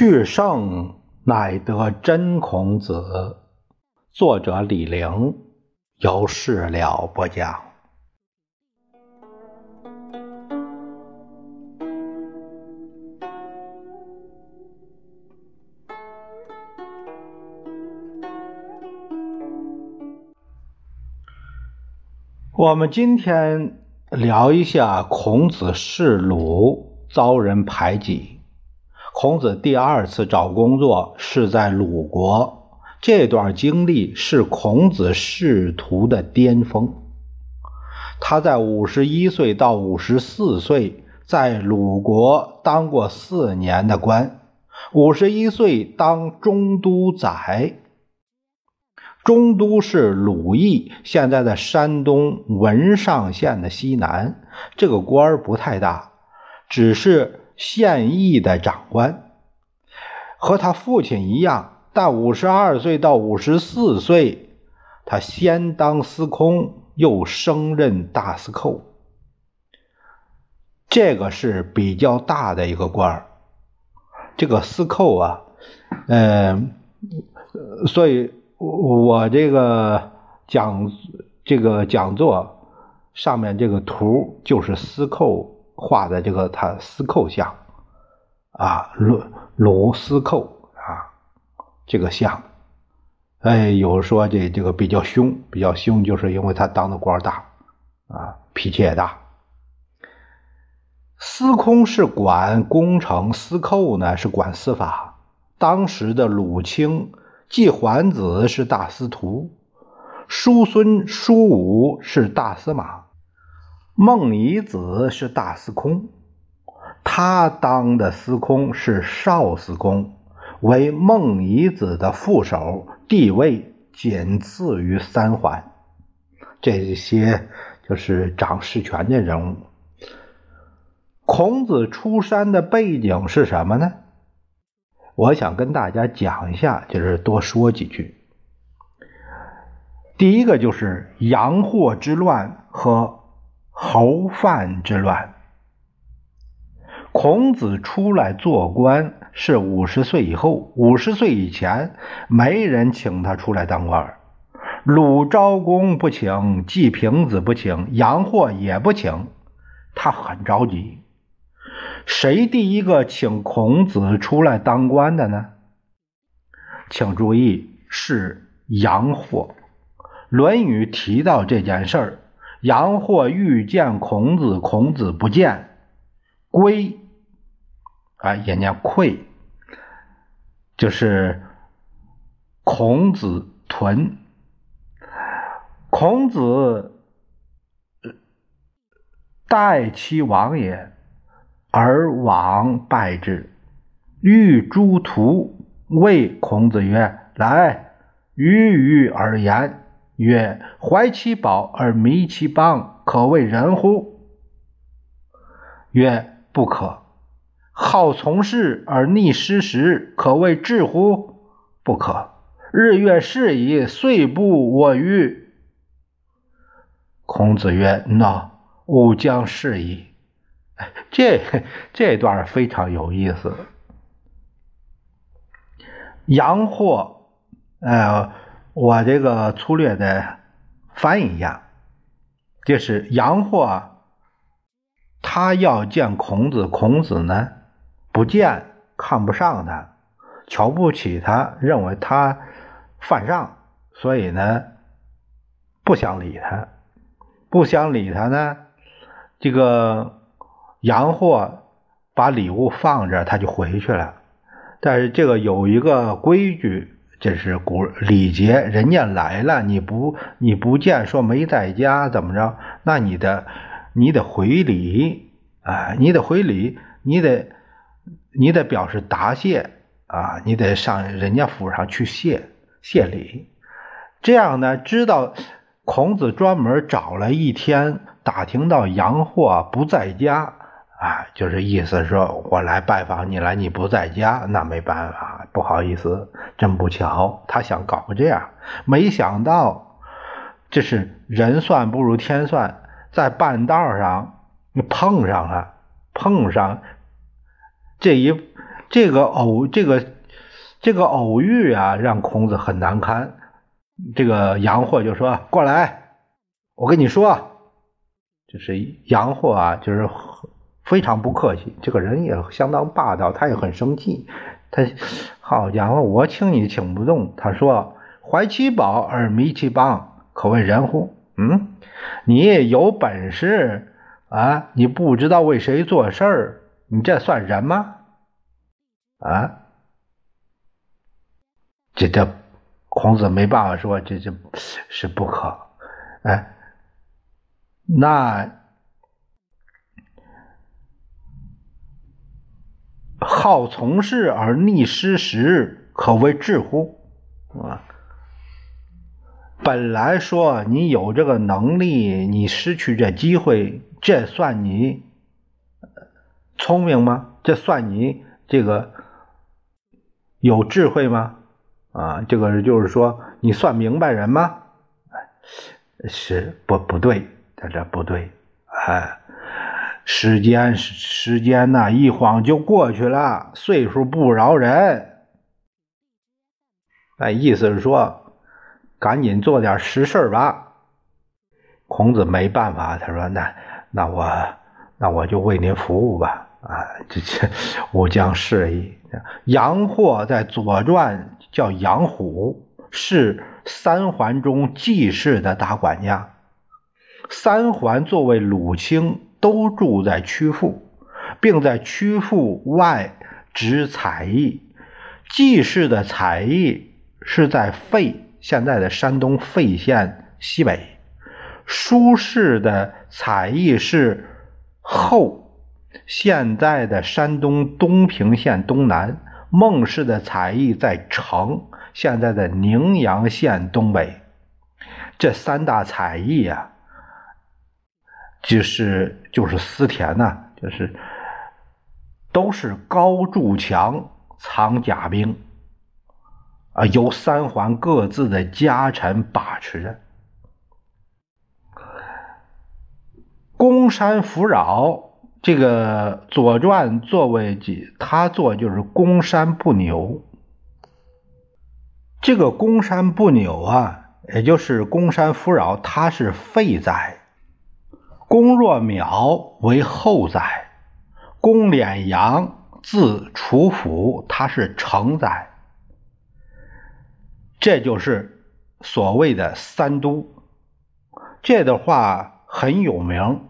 去圣乃得真孔子。作者李陵，由事了不讲。我们今天聊一下孔子弑鲁遭人排挤。孔子第二次找工作是在鲁国，这段经历是孔子仕途的巅峰。他在五十一岁到五十四岁在鲁国当过四年的官，五十一岁当中都宰。中都是鲁邑，现在的山东文上县的西南。这个官儿不太大，只是现役的长官。和他父亲一样，但五十二岁到五十四岁，他先当司空，又升任大司寇。这个是比较大的一个官儿。这个司寇啊，嗯，所以。我这个讲这个讲座上面这个图就是司寇画的这个他司寇像啊鲁鲁司寇啊这个像，哎有说这这个比较凶比较凶，就是因为他当的官大啊脾气也大。司空是管工程，司寇呢是管司法。当时的鲁卿。季桓子是大司徒，叔孙叔武是大司马，孟夷子是大司空。他当的司空是少司空，为孟夷子的副手，地位仅次于三桓。这些就是掌实权的人物。孔子出山的背景是什么呢？我想跟大家讲一下，就是多说几句。第一个就是阳货之乱和侯范之乱。孔子出来做官是五十岁以后，五十岁以前没人请他出来当官。鲁昭公不请，季平子不请，杨霍也不请，他很着急。谁第一个请孔子出来当官的呢？请注意，是杨霍。《论语》提到这件事儿，杨货欲见孔子，孔子不见，归啊也念愧，就是孔子屯。孔子待其亡也。而往拜之，欲诸徒谓孔子曰：“来，与与而言。曰：怀其宝而迷其邦，可谓人乎？”曰：“不可。好从事而逆失时，可谓智乎？不可。日月是矣，岁不我与？”孔子曰：“孬，吾将逝矣。”这这段非常有意思。阳货，呃，我这个粗略的翻译一下，就是洋货，他要见孔子，孔子呢不见，看不上他，瞧不起他，认为他犯上，所以呢不想理他，不想理他呢，这个。洋货把礼物放着，他就回去了。但是这个有一个规矩，这是古礼节，人家来了，你不你不见，说没在家，怎么着？那你的你得回礼啊，你得回礼，你得你得表示答谢啊，你得上人家府上去谢谢礼。这样呢，知道孔子专门找了一天，打听到洋货不在家。啊，就是意思说，我来拜访你来，你不在家，那没办法，不好意思，真不巧，他想搞个这样，没想到，这是人算不如天算，在半道上碰上了，碰上这一这个偶这个这个偶遇啊，让孔子很难堪。这个杨货就说：“过来，我跟你说，就是杨货啊，就是非常不客气，这个人也相当霸道，他也很生气。他好家伙，我请你请不动。他说：‘怀其宝而迷其邦，可谓人乎？’嗯，你有本事啊，你不知道为谁做事儿，你这算人吗？啊，这这。”孔子没办法说，这这是不可，哎，那好从事而逆失时，可谓智乎？啊，本来说你有这个能力，你失去这机会，这算你聪明吗？这算你这个有智慧吗？啊，这个就是说，你算明白人吗？是不不对，在这不对。哎，时间时间呐，一晃就过去了，岁数不饶人。那意思是说，赶紧做点实事吧。孔子没办法，他说：“那那我那我就为您服务吧。”啊，这这吾将示意。杨货在《左传》叫杨虎，是三桓中季氏的大管家。三桓作为鲁卿，都住在曲阜，并在曲阜外植采邑。季氏的采邑是在费，现在的山东费县西北；舒氏的采邑是后。现在的山东东平县东南，孟氏的采邑在城，现在的宁阳县东北。这三大采邑呀，就是就是私田呐，就是都是高筑墙、藏甲兵，啊，由三桓各自的家臣把持着。公山扶扰。这个《左传》作为几，他做就是公山不扭。这个公山不扭啊，也就是公山扶扰，他是废宰；公若淼为后宰；公敛阳字楚府，他是承载。这就是所谓的三都。这的话很有名。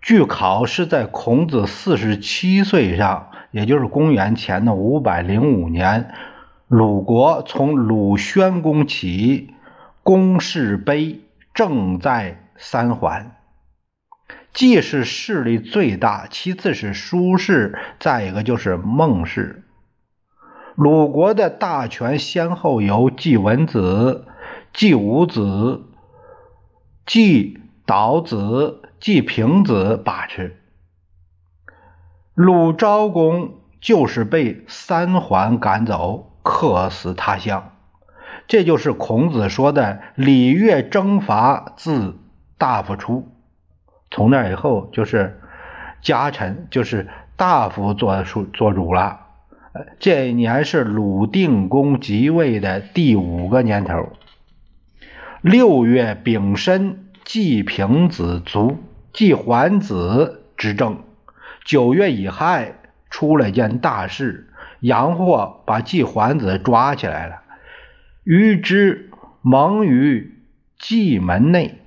据考是在孔子四十七岁上，也就是公元前的五百零五年，鲁国从鲁宣公起，公室碑正在三桓，既是势力最大，其次是舒氏，再一个就是孟氏。鲁国的大权先后由季文子、季武子、季导子。季平子把持，鲁昭公就是被三桓赶走，客死他乡。这就是孔子说的“礼乐征伐自大夫出”。从那以后，就是家臣，就是大夫做主做主了。这一年是鲁定公即位的第五个年头。六月丙申，季平子卒。季桓子执政，九月乙亥出了件大事，杨霍把季桓子抓起来了，与之蒙于季门内，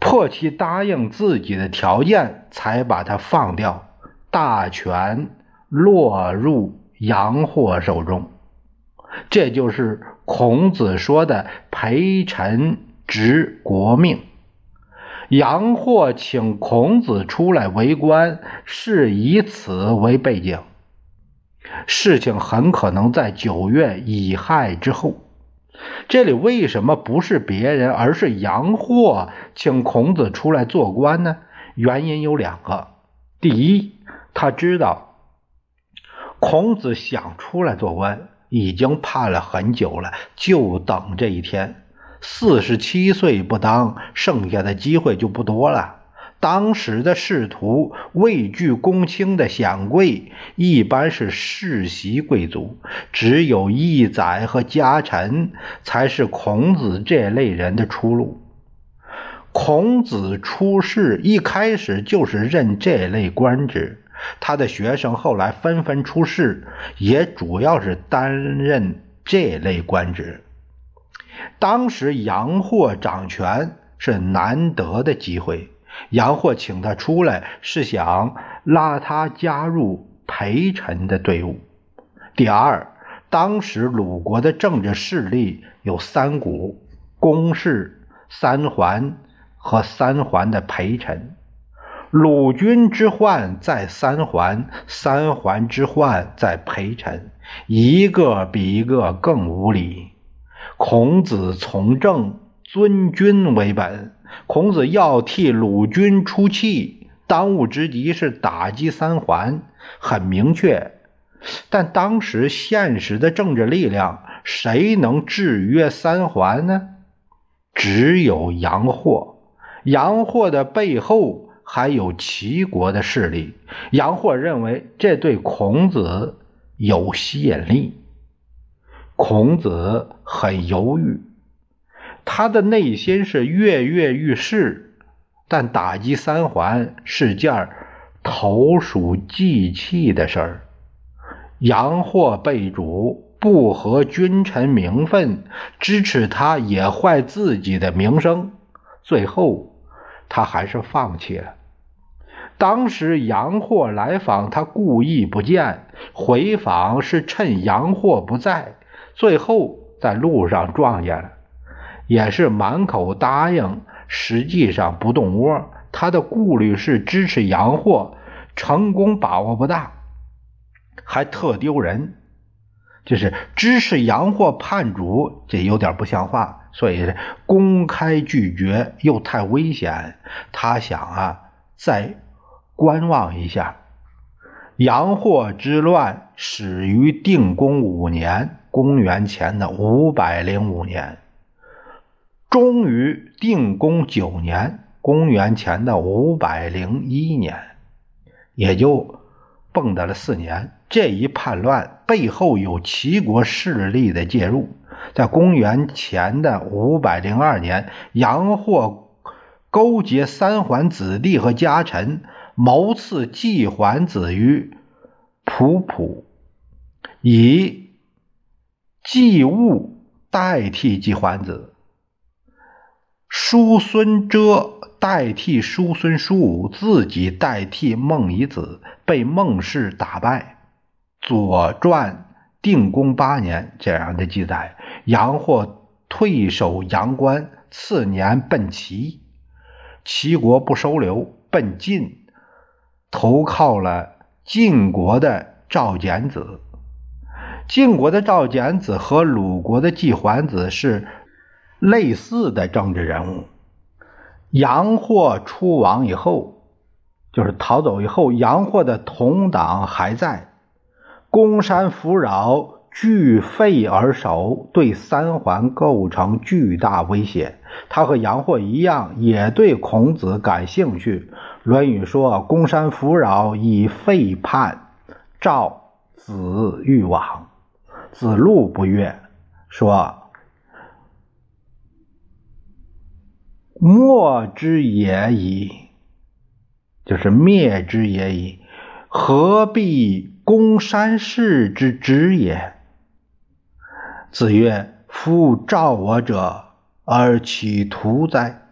迫其答应自己的条件，才把他放掉，大权落入杨霍手中。这就是孔子说的陪臣执国命。杨霍请孔子出来为官，是以此为背景。事情很可能在九月乙亥之后。这里为什么不是别人，而是杨霍请孔子出来做官呢？原因有两个：第一，他知道孔子想出来做官，已经盼了很久了，就等这一天。四十七岁不当，剩下的机会就不多了。当时的仕途位居公卿的显贵，一般是世袭贵族，只有义宰和家臣才是孔子这类人的出路。孔子出仕一开始就是任这类官职，他的学生后来纷纷出仕，也主要是担任这类官职。当时杨霍掌权是难得的机会。杨霍请他出来，是想拉他加入陪臣的队伍。第二，当时鲁国的政治势力有三股：公氏、三桓和三桓的陪臣。鲁军之患在三桓，三桓之患在陪臣，一个比一个更无礼。孔子从政，尊君为本。孔子要替鲁军出气，当务之急是打击三桓，很明确。但当时现实的政治力量，谁能制约三桓呢？只有杨霍。杨霍的背后还有齐国的势力。杨霍认为这对孔子有吸引力。孔子很犹豫。他的内心是跃跃欲试，但打击三环是件投鼠忌器的事儿。杨霍被主不合君臣名分，支持他也坏自己的名声，最后他还是放弃了。当时杨霍来访，他故意不见，回访是趁杨霍不在，最后在路上撞见了。也是满口答应，实际上不动窝。他的顾虑是支持洋货，成功把握不大，还特丢人。就是支持洋货叛主，这有点不像话，所以公开拒绝又太危险。他想啊，再观望一下。洋货之乱始于定公五年，公元前的五百零五年。终于定公九年，公元前的五百零一年，也就蹦跶了四年。这一叛乱背后有齐国势力的介入。在公元前的五百零二年，杨霍勾结三桓子弟和家臣，谋刺季桓子于仆仆，以季物代替季桓子。叔孙遮代替叔孙叔武，自己代替孟夷子，被孟氏打败。《左传》定公八年这样的记载：杨霍退守阳关，次年奔齐，齐国不收留，奔晋，投靠了晋国的赵简子。晋国的赵简子和鲁国的季桓子是。类似的政治人物，杨霍出亡以后，就是逃走以后，杨霍的同党还在，公山弗扰，据废而守，对三桓构成巨大威胁。他和杨霍一样，也对孔子感兴趣。《论语》说：“公山弗扰，以废叛。”赵子欲往，子路不悦，说。莫之也已，就是灭之也已。何必攻山氏之职也？子曰：“夫召我者，而其徒哉？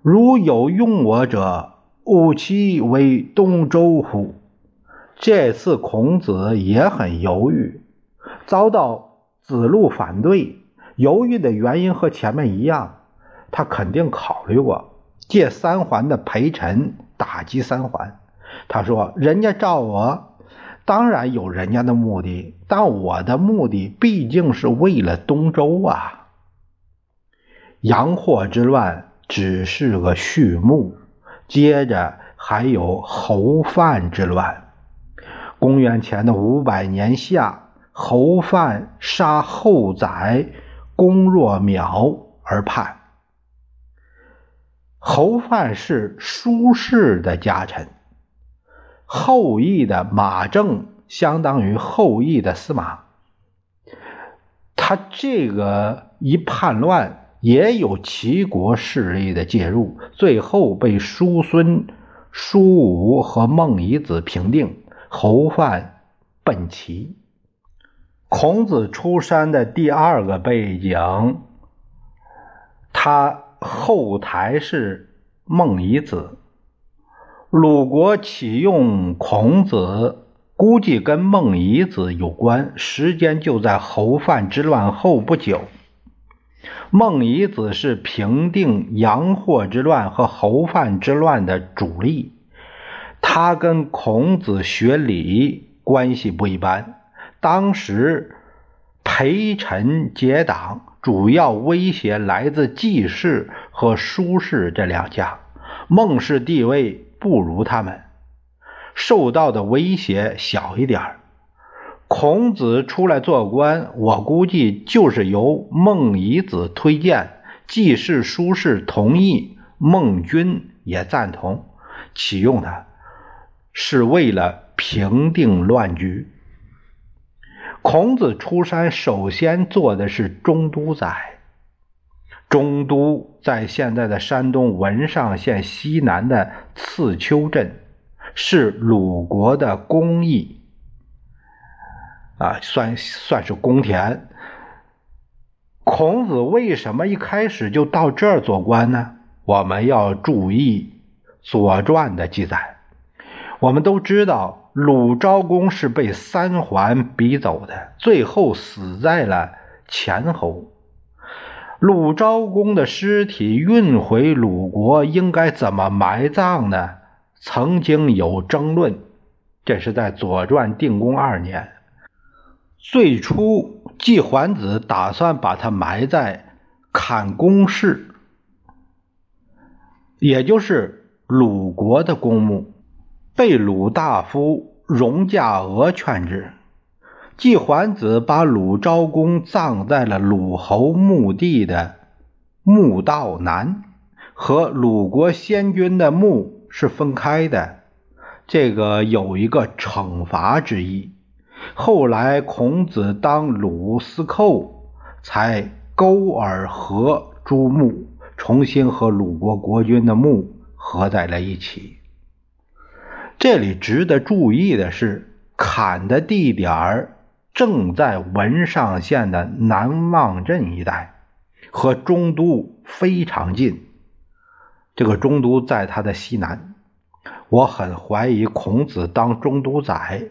如有用我者，吾其为东周乎？”这次孔子也很犹豫，遭到子路反对。犹豫的原因和前面一样。他肯定考虑过借三环的陪臣打击三环。他说：“人家召我，当然有人家的目的，但我的目的毕竟是为了东周啊。”阳霍之乱只是个序幕，接着还有侯范之乱。公元前的五百年夏，侯范杀后宰公若邈而叛。侯范是苏轼的家臣，后羿的马正相当于后羿的司马。他这个一叛乱，也有齐国势力的介入，最后被叔孙、叔武和孟夷子平定，侯范奔齐。孔子出山的第二个背景，他后台是孟夷子。鲁国启用孔子，估计跟孟夷子有关，时间就在侯范之乱后不久。孟夷子是平定阳霍之乱和侯范之乱的主力，他跟孔子学礼，关系不一般。当时陪臣结党，主要威胁来自季氏和舒氏这两家。孟氏地位不如他们，受到的威胁小一点孔子出来做官，我估计就是由孟夷子推荐，季氏、舒氏同意，孟君也赞同启用他，是为了平定乱局。孔子出山，首先做的是中都宰。中都在现在的山东文上县西南的刺丘镇，是鲁国的公邑，啊，算算是公田。孔子为什么一开始就到这儿做官呢？我们要注意《左传》的记载。我们都知道。鲁昭公是被三桓逼走的，最后死在了前侯。鲁昭公的尸体运回鲁国，应该怎么埋葬呢？曾经有争论。这是在《左传》定公二年，最初季桓子打算把他埋在坎公室，也就是鲁国的公墓。被鲁大夫荣驾娥劝之，季桓子把鲁昭公葬在了鲁侯墓地的墓道南，和鲁国先君的墓是分开的。这个有一个惩罚之意。后来孔子当鲁司寇，才勾而合诸墓，重新和鲁国国君的墓合在了一起。这里值得注意的是，砍的地点儿正在文上县的南望镇一带，和中都非常近。这个中都在它的西南。我很怀疑孔子当中都宰，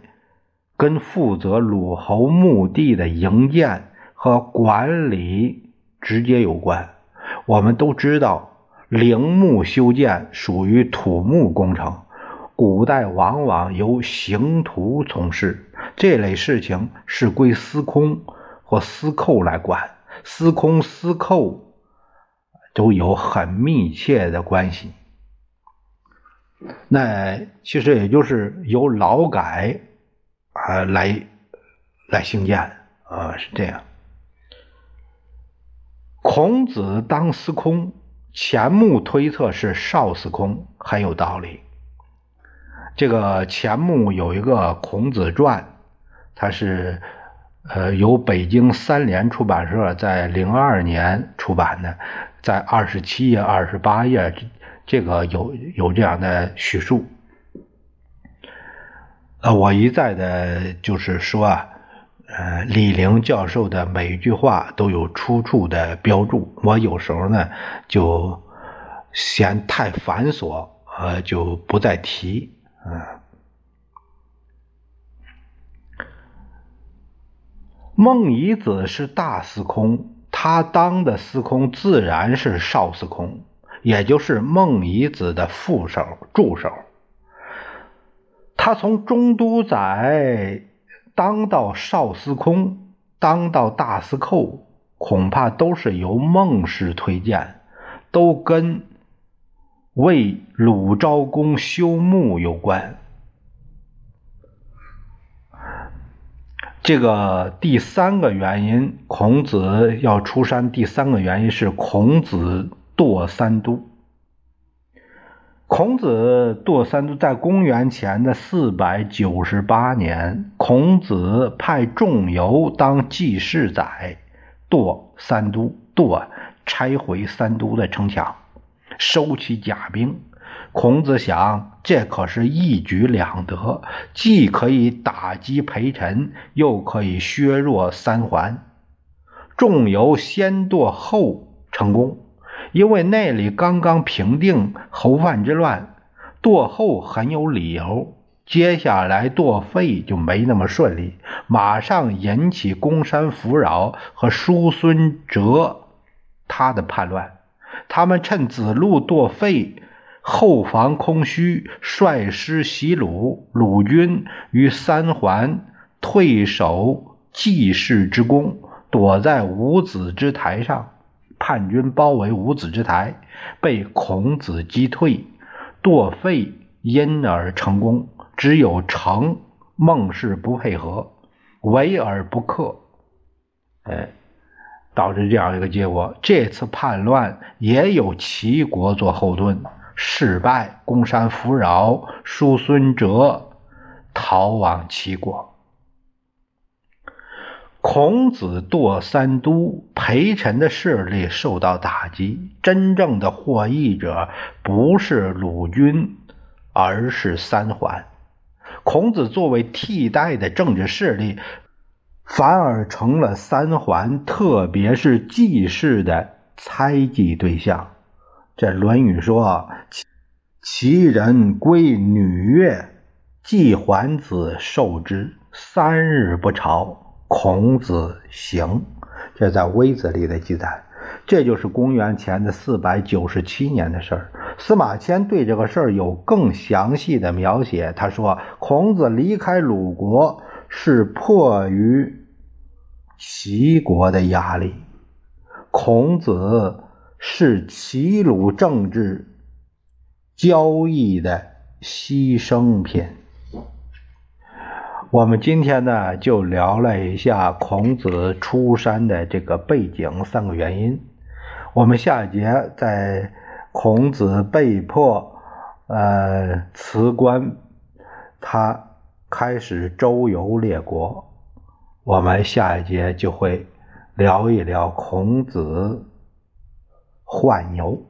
跟负责鲁侯墓地的营建和管理直接有关。我们都知道，陵墓修建属于土木工程。古代往往由刑徒从事这类事情，是归司空或司寇来管。司空、司寇都有很密切的关系。那其实也就是由劳改啊来来兴建啊，是这样。孔子当司空，钱穆推测是少司空，很有道理。这个钱穆有一个《孔子传》，它是呃由北京三联出版社在零二年出版的，在二十七页、二十八页，这个有有这样的叙述。呃，我一再的就是说啊，呃，李陵教授的每一句话都有出处的标注，我有时候呢就嫌太繁琐，呃，就不再提。嗯，孟夷子是大司空，他当的司空自然是少司空，也就是孟夷子的副手、助手。他从中都宰当到少司空，当到大司寇，恐怕都是由孟氏推荐，都跟。为鲁昭公修墓有关。这个第三个原因，孔子要出山。第三个原因是孔子堕三都。孔子堕三都，在公元前的四百九十八年，孔子派仲由当记事宰，堕三都，堕拆毁三都的城墙，收起甲兵。孔子想，这可是一举两得，既可以打击陪臣，又可以削弱三桓。仲由先堕后成功。因为那里刚刚平定侯范之乱，堕后很有理由。接下来堕废就没那么顺利，马上引起公山弗扰和叔孙哲他的叛乱。他们趁子路堕废，后防空虚，率师袭鲁，鲁军于三环退守济世之功，躲在五子之台上。叛军包围五子之台，被孔子击退，堕废因而成功。只有成孟氏不配合，围而不克，哎，导致这样一个结果。这次叛乱也有齐国做后盾，失败。公山扶饶、叔孙哲逃往齐国。孔子堕三都，陪臣的势力受到打击。真正的获益者不是鲁军，而是三桓。孔子作为替代的政治势力，反而成了三桓，特别是季氏的猜忌对象。这《论语》说：“其人归女乐，季桓子受之，三日不朝。”孔子行，这在《微子》里的记载，这就是公元前的四百九十七年的事儿。司马迁对这个事儿有更详细的描写。他说，孔子离开鲁国是迫于齐国的压力，孔子是齐鲁政治交易的牺牲品。我们今天呢，就聊了一下孔子出山的这个背景，三个原因。我们下节在孔子被迫呃辞官，他开始周游列国。我们下一节就会聊一聊孔子宦游。